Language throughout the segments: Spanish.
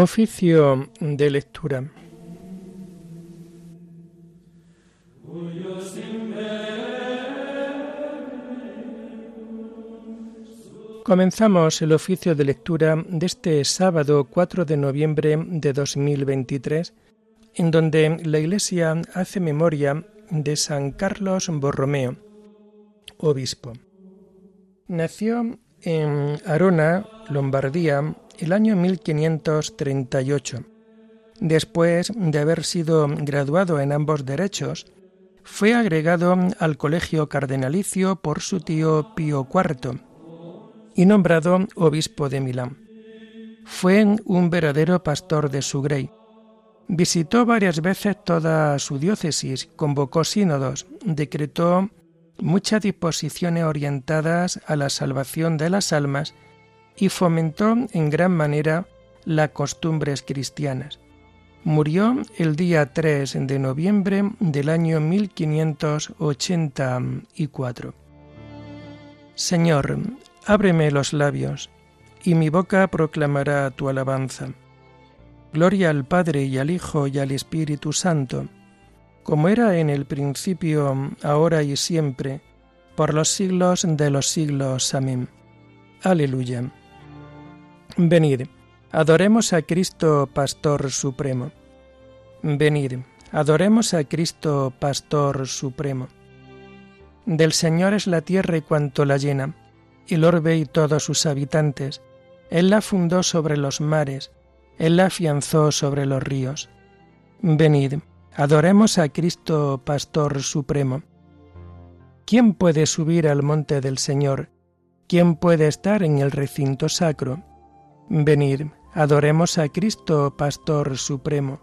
Oficio de lectura. Comenzamos el oficio de lectura de este sábado 4 de noviembre de 2023, en donde la Iglesia hace memoria de San Carlos Borromeo, obispo. Nació en Arona, Lombardía, el año 1538. Después de haber sido graduado en ambos derechos, fue agregado al colegio cardenalicio por su tío Pío IV y nombrado obispo de Milán. Fue un verdadero pastor de su grey. Visitó varias veces toda su diócesis, convocó sínodos, decretó muchas disposiciones orientadas a la salvación de las almas y fomentó en gran manera las costumbres cristianas. Murió el día 3 de noviembre del año 1584. Señor, ábreme los labios, y mi boca proclamará tu alabanza. Gloria al Padre y al Hijo y al Espíritu Santo, como era en el principio, ahora y siempre, por los siglos de los siglos. Amén. Aleluya. Venid, adoremos a Cristo Pastor Supremo. Venid, adoremos a Cristo Pastor Supremo. Del Señor es la tierra y cuanto la llena, el orbe y todos sus habitantes. Él la fundó sobre los mares, Él la afianzó sobre los ríos. Venid, adoremos a Cristo Pastor Supremo. ¿Quién puede subir al monte del Señor? ¿Quién puede estar en el recinto sacro? Venid, adoremos a Cristo, Pastor Supremo,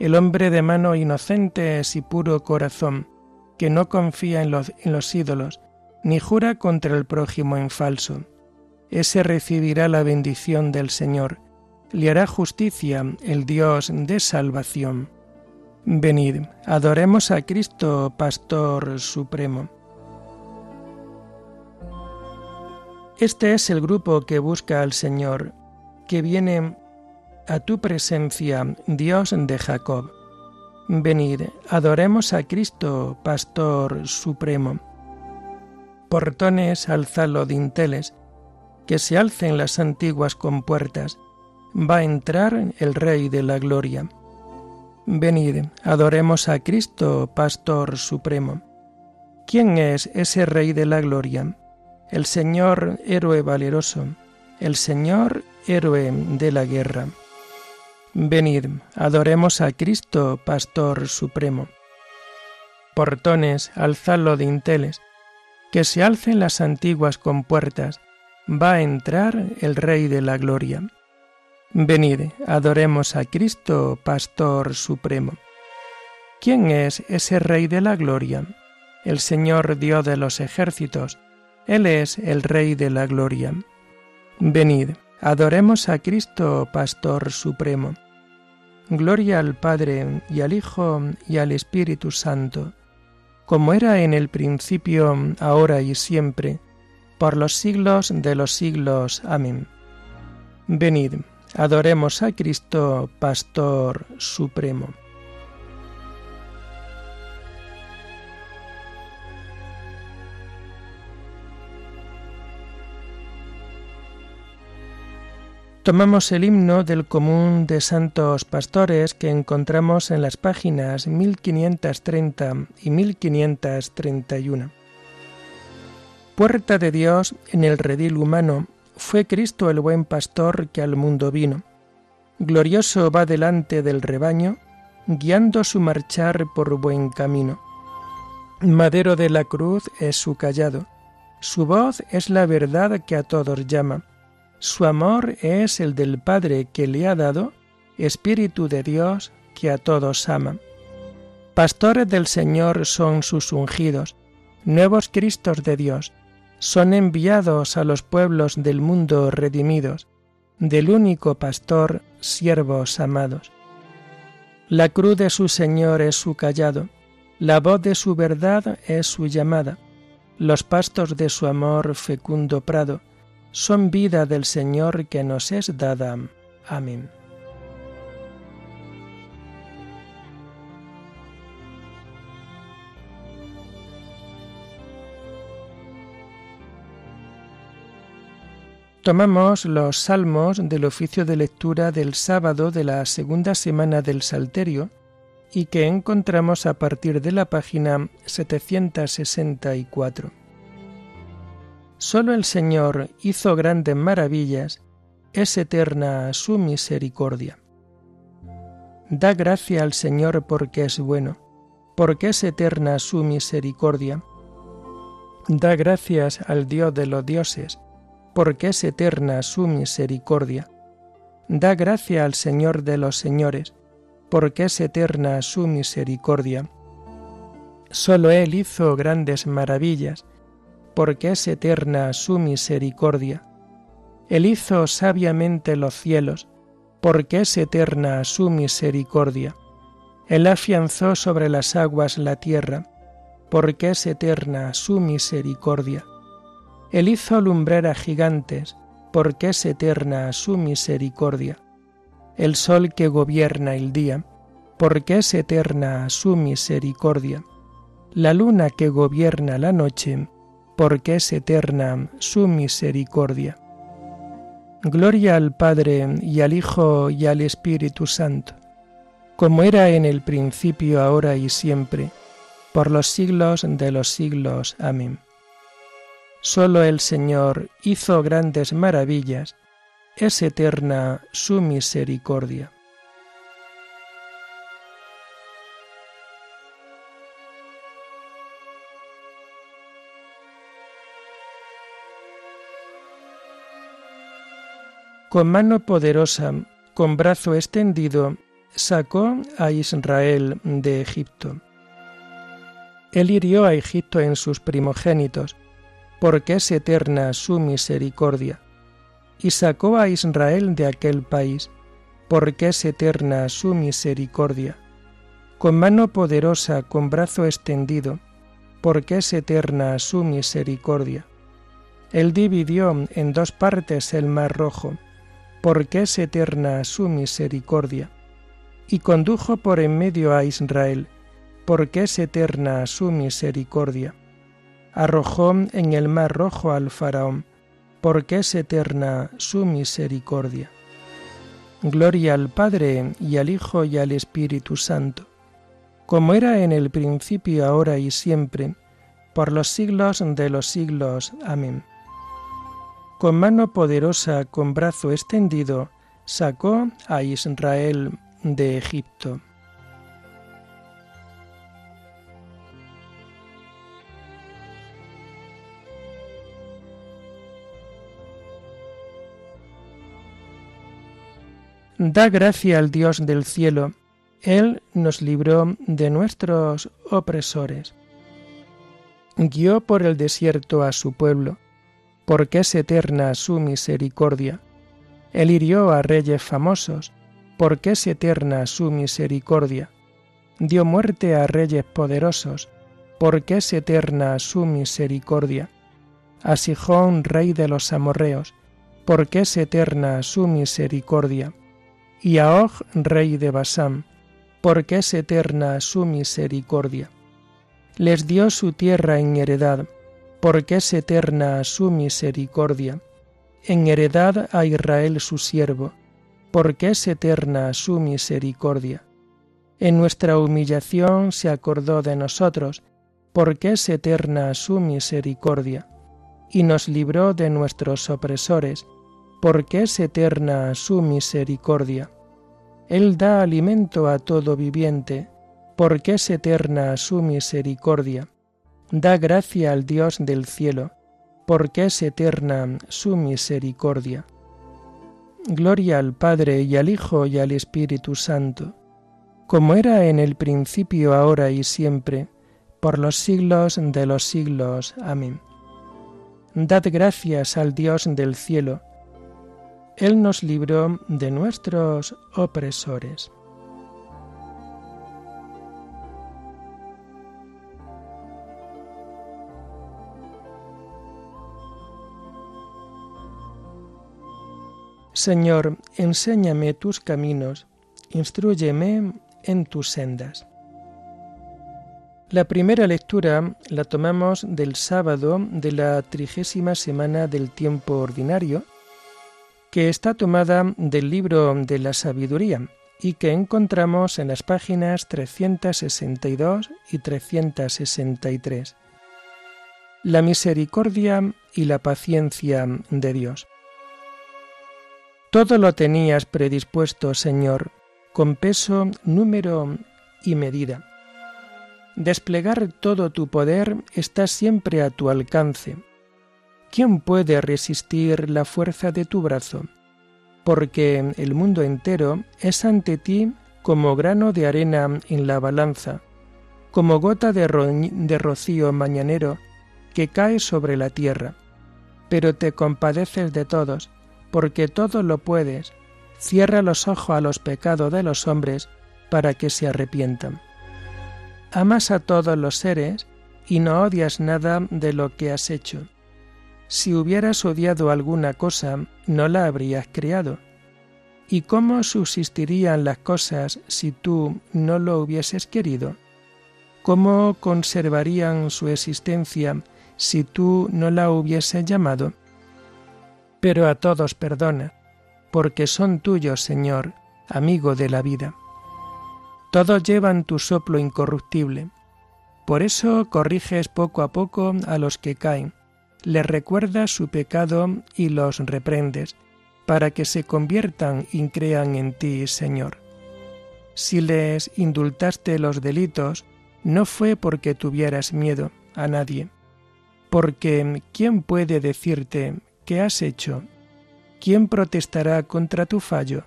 el hombre de mano inocentes y puro corazón, que no confía en los, en los ídolos, ni jura contra el prójimo en falso. Ese recibirá la bendición del Señor, le hará justicia el Dios de salvación. Venid, adoremos a Cristo, Pastor Supremo. Este es el grupo que busca al Señor, que viene a tu presencia, Dios de Jacob. Venid, adoremos a Cristo, Pastor Supremo. Portones, alzalo dinteles, que se alcen las antiguas compuertas, va a entrar el Rey de la Gloria. Venid, adoremos a Cristo, Pastor Supremo. ¿Quién es ese Rey de la Gloria? El Señor héroe valeroso, el Señor héroe de la guerra. Venid, adoremos a Cristo, Pastor Supremo. Portones, alzadlo dinteles, que se alcen las antiguas compuertas, va a entrar el Rey de la Gloria. Venid, adoremos a Cristo, Pastor Supremo. ¿Quién es ese Rey de la Gloria? El Señor Dios de los ejércitos, él es el Rey de la Gloria. Venid, adoremos a Cristo, Pastor Supremo. Gloria al Padre y al Hijo y al Espíritu Santo, como era en el principio, ahora y siempre, por los siglos de los siglos. Amén. Venid, adoremos a Cristo, Pastor Supremo. Tomamos el himno del común de santos pastores que encontramos en las páginas 1530 y 1531. Puerta de Dios en el redil humano, fue Cristo el buen pastor que al mundo vino. Glorioso va delante del rebaño, guiando su marchar por buen camino. Madero de la cruz es su callado, su voz es la verdad que a todos llama su amor es el del Padre que le ha dado, Espíritu de Dios que a todos ama. Pastores del Señor son sus ungidos, nuevos Cristos de Dios, son enviados a los pueblos del mundo redimidos, del único pastor, siervos amados. La cruz de su Señor es su callado, la voz de su verdad es su llamada, los pastos de su amor fecundo prado, son vida del Señor que nos es dada. Amén. Tomamos los salmos del oficio de lectura del sábado de la segunda semana del Salterio y que encontramos a partir de la página 764. Solo el Señor hizo grandes maravillas, es eterna su misericordia. Da gracia al Señor porque es bueno, porque es eterna su misericordia. Da gracias al Dios de los dioses, porque es eterna su misericordia. Da gracia al Señor de los señores, porque es eterna su misericordia. Solo Él hizo grandes maravillas, porque es eterna su misericordia. Él hizo sabiamente los cielos, porque es eterna su misericordia. Él afianzó sobre las aguas la tierra, porque es eterna su misericordia. Él hizo alumbrar a gigantes, porque es eterna su misericordia. El sol que gobierna el día, porque es eterna su misericordia. La luna que gobierna la noche, porque es eterna su misericordia. Gloria al Padre y al Hijo y al Espíritu Santo, como era en el principio, ahora y siempre, por los siglos de los siglos. Amén. Solo el Señor hizo grandes maravillas, es eterna su misericordia. Con mano poderosa, con brazo extendido, sacó a Israel de Egipto. Él hirió a Egipto en sus primogénitos, porque es eterna su misericordia, y sacó a Israel de aquel país, porque es eterna su misericordia. Con mano poderosa, con brazo extendido, porque es eterna su misericordia. Él dividió en dos partes el mar rojo, porque es eterna su misericordia, y condujo por en medio a Israel, porque es eterna su misericordia. Arrojó en el mar rojo al faraón, porque es eterna su misericordia. Gloria al Padre y al Hijo y al Espíritu Santo, como era en el principio, ahora y siempre, por los siglos de los siglos. Amén con mano poderosa, con brazo extendido, sacó a Israel de Egipto. Da gracia al Dios del cielo, Él nos libró de nuestros opresores. Guió por el desierto a su pueblo, porque es eterna su misericordia. Él hirió a reyes famosos, porque es eterna su misericordia. Dio muerte a reyes poderosos, porque es eterna su misericordia. A Sijón, rey de los amorreos, porque es eterna su misericordia. Y a Og, rey de Basán, porque es eterna su misericordia. Les dio su tierra en heredad, porque es eterna su misericordia. En heredad a Israel su siervo, porque es eterna su misericordia. En nuestra humillación se acordó de nosotros, porque es eterna su misericordia. Y nos libró de nuestros opresores, porque es eterna su misericordia. Él da alimento a todo viviente, porque es eterna su misericordia Da gracia al Dios del cielo, porque es eterna su misericordia. Gloria al Padre y al Hijo y al Espíritu Santo, como era en el principio, ahora y siempre, por los siglos de los siglos. Amén. Dad gracias al Dios del cielo. Él nos libró de nuestros opresores. Señor, enséñame tus caminos, instruyeme en tus sendas. La primera lectura la tomamos del sábado de la trigésima semana del tiempo ordinario que está tomada del libro de la sabiduría y que encontramos en las páginas 362 y 363. La misericordia y la paciencia de Dios. Todo lo tenías predispuesto, Señor, con peso, número y medida. Desplegar todo tu poder está siempre a tu alcance. ¿Quién puede resistir la fuerza de tu brazo? Porque el mundo entero es ante ti como grano de arena en la balanza, como gota de, rocío mañanero que cae sobre la tierra. Pero te compadeces de todos, porque todo lo puedes, cierra los ojos a los pecados de los hombres para que se arrepientan. Amas a todos los seres y no odias nada de lo que has hecho. Si hubieras odiado alguna cosa, no la habrías creado. ¿Y cómo subsistirían las cosas si tú no lo hubieses querido? ¿Cómo conservarían su existencia si tú no la hubieses llamado? Pero a todos perdona, porque son tuyos, Señor, amigo de la vida. Todos llevan tu soplo incorruptible. Por eso corriges poco a poco a los que caen, les recuerdas su pecado y los reprendes, para que se conviertan y crean en ti, Señor. Si les indultaste los delitos, no fue porque tuvieras miedo a nadie, porque ¿quién puede decirte ¿qué has hecho? ¿Quién protestará contra tu fallo?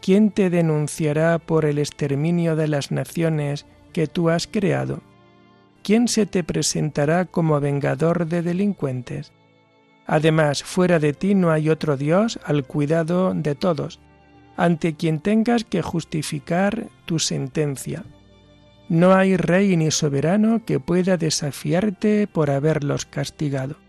¿Quién te denunciará por el exterminio de las naciones que tú has creado? ¿Quién se te presentará como vengador de delincuentes? Además, fuera de ti no hay otro Dios al cuidado de todos, ante quien tengas que justificar tu sentencia. No hay rey ni soberano que pueda desafiarte por haberlos castigado.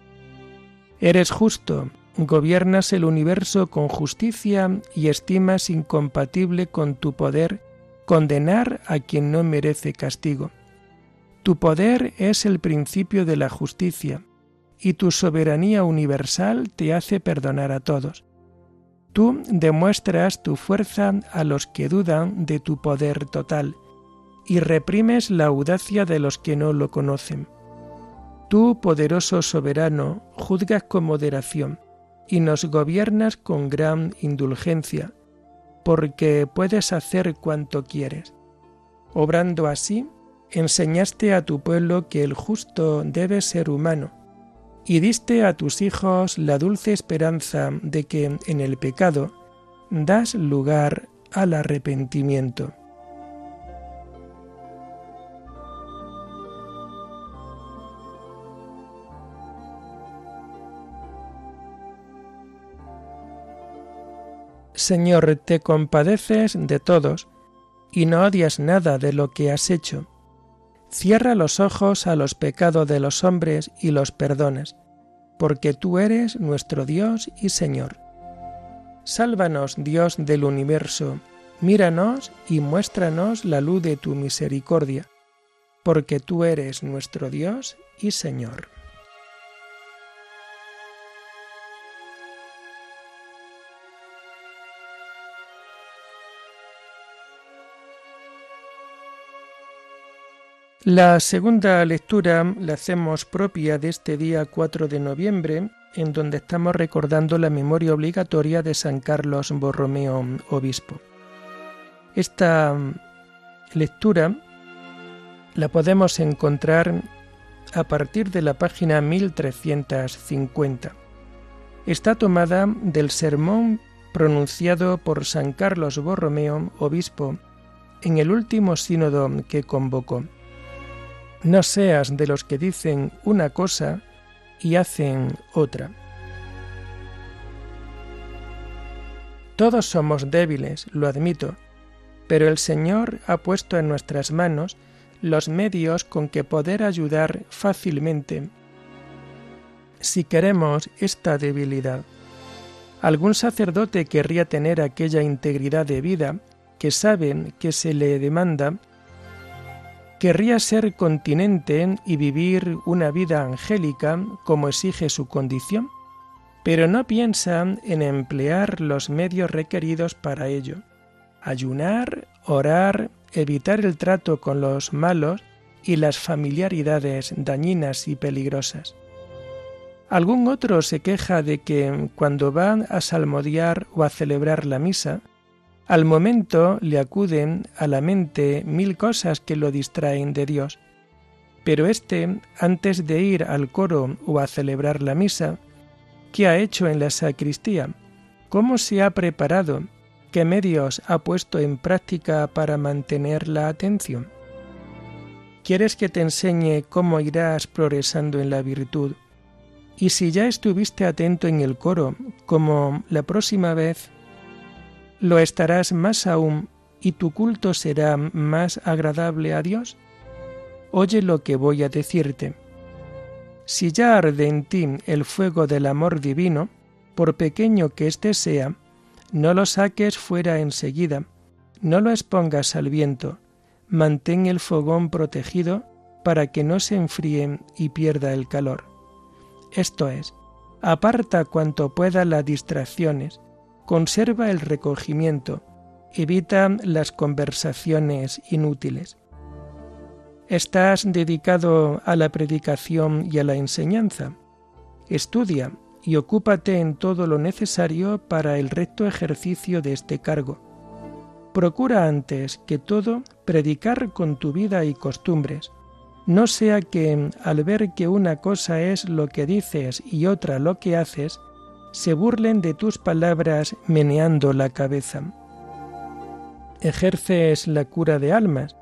Eres justo, gobiernas el universo con justicia y estimas incompatible con tu poder condenar a quien no merece castigo. Tu poder es el principio de la justicia, y tu soberanía universal te hace perdonar a todos. Tú demuestras tu fuerza a los que dudan de tu poder total, y reprimes la audacia de los que no lo conocen. Tú, poderoso soberano, juzgas con moderación y nos gobiernas con gran indulgencia, porque puedes hacer cuanto quieres. Obrando así, enseñaste a tu pueblo que el justo debe ser humano, y diste a tus hijos la dulce esperanza de que en el pecado das lugar al arrepentimiento. Señor, te compadeces de todos y no odias nada de lo que has hecho. Cierra los ojos a los pecados de los hombres y los perdonas, porque tú eres nuestro Dios y Señor. Sálvanos, Dios del universo, míranos y muéstranos la luz de tu misericordia, porque tú eres nuestro Dios y Señor. La segunda lectura la hacemos propia de este día 4 de noviembre, en donde estamos recordando la memoria obligatoria de San Carlos Borromeo, obispo. Esta lectura la podemos encontrar a partir de la página 1350. Está tomada del sermón pronunciado por San Carlos Borromeo, obispo, en el último sínodo que convocó. No seas de los que dicen una cosa y hacen otra. Todos somos débiles, lo admito, pero el Señor ha puesto en nuestras manos los medios con que poder ayudar fácilmente si queremos esta debilidad. Algún sacerdote querría tener aquella integridad de vida que sabe que se le demanda querría ser continente y vivir una vida angélica como exige su condición? pero no piensa en emplear los medios requeridos para ello. Ayunar, orar, evitar el trato con los malos y las familiaridades dañinas y peligrosas. Algún otro se queja de que cuando va a salmodiar o a celebrar la misa, al momento le acuden a la mente mil cosas que lo distraen de Dios. Pero éste, antes de ir al coro o a celebrar la misa, ¿qué ha hecho en la sacristía? ¿Cómo se ha preparado? ¿Qué medios ha puesto en práctica para mantener la atención? ¿Quieres que te enseñe cómo irás progresando en la virtud? Y si ya estuviste atento en el coro, como la próxima vez lo estarás más aún y tu culto será más agradable a Dios? Oye lo que voy a decirte. Si ya arde en ti el fuego del amor divino, por pequeño que éste sea, no lo saques fuera enseguida, no lo expongas al viento, mantén el fogón protegido para que no se enfríe y pierda el calor. Esto es, aparta cuanto pueda las distracciones, Conserva el recogimiento, evita las conversaciones inútiles. ¿Estás dedicado a la predicación y a la enseñanza? Estudia y ocúpate en todo lo necesario para el recto ejercicio de este cargo. Procura antes que todo predicar con tu vida y costumbres, no sea que al ver que una cosa es lo que dices y otra lo que haces, se burlen de tus palabras meneando la cabeza. Ejerces la cura de almas.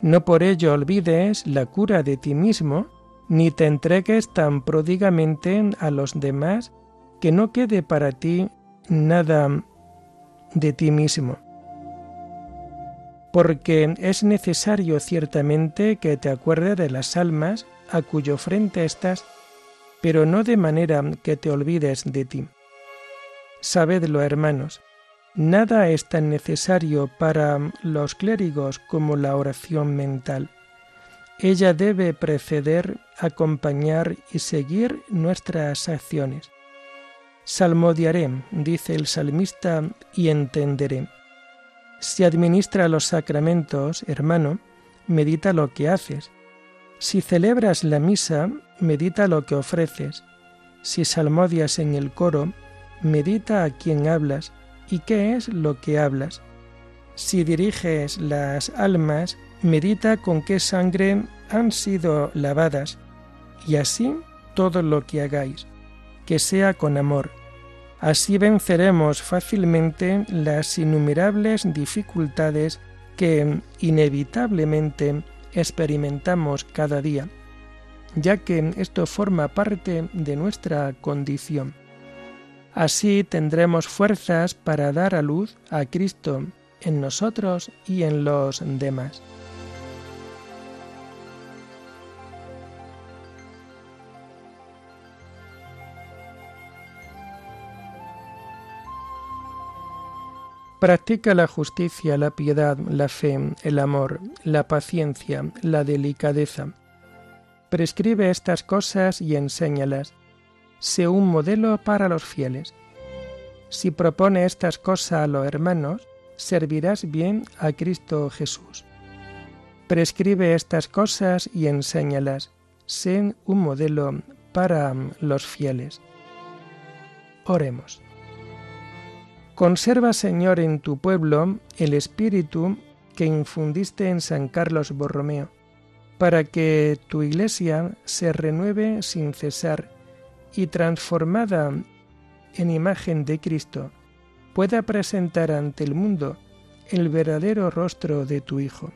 No por ello olvides la cura de ti mismo, ni te entregues tan pródigamente a los demás que no quede para ti nada de ti mismo. Porque es necesario ciertamente que te acuerdes de las almas a cuyo frente estás pero no de manera que te olvides de ti. Sabedlo, hermanos, nada es tan necesario para los clérigos como la oración mental. Ella debe preceder, acompañar y seguir nuestras acciones. Salmodiaré, dice el salmista, y entenderé. Si administra los sacramentos, hermano, medita lo que haces. Si celebras la misa, medita lo que ofreces. Si salmodias en el coro, medita a quién hablas y qué es lo que hablas. Si diriges las almas, medita con qué sangre han sido lavadas, y así todo lo que hagáis, que sea con amor. Así venceremos fácilmente las innumerables dificultades que inevitablemente experimentamos cada día ya que esto forma parte de nuestra condición. Así tendremos fuerzas para dar a luz a Cristo en nosotros y en los demás. Practica la justicia, la piedad, la fe, el amor, la paciencia, la delicadeza prescribe estas cosas y enséñalas. Sé un modelo para los fieles. Si propone estas cosas a los hermanos, servirás bien a Cristo Jesús. Prescribe estas cosas y enséñalas. Sé un modelo para los fieles. Oremos. Conserva, Señor, en tu pueblo el espíritu que infundiste en San Carlos Borromeo para que tu iglesia se renueve sin cesar y transformada en imagen de Cristo, pueda presentar ante el mundo el verdadero rostro de tu Hijo,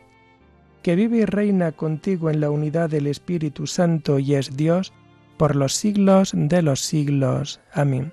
que vive y reina contigo en la unidad del Espíritu Santo y es Dios por los siglos de los siglos. Amén.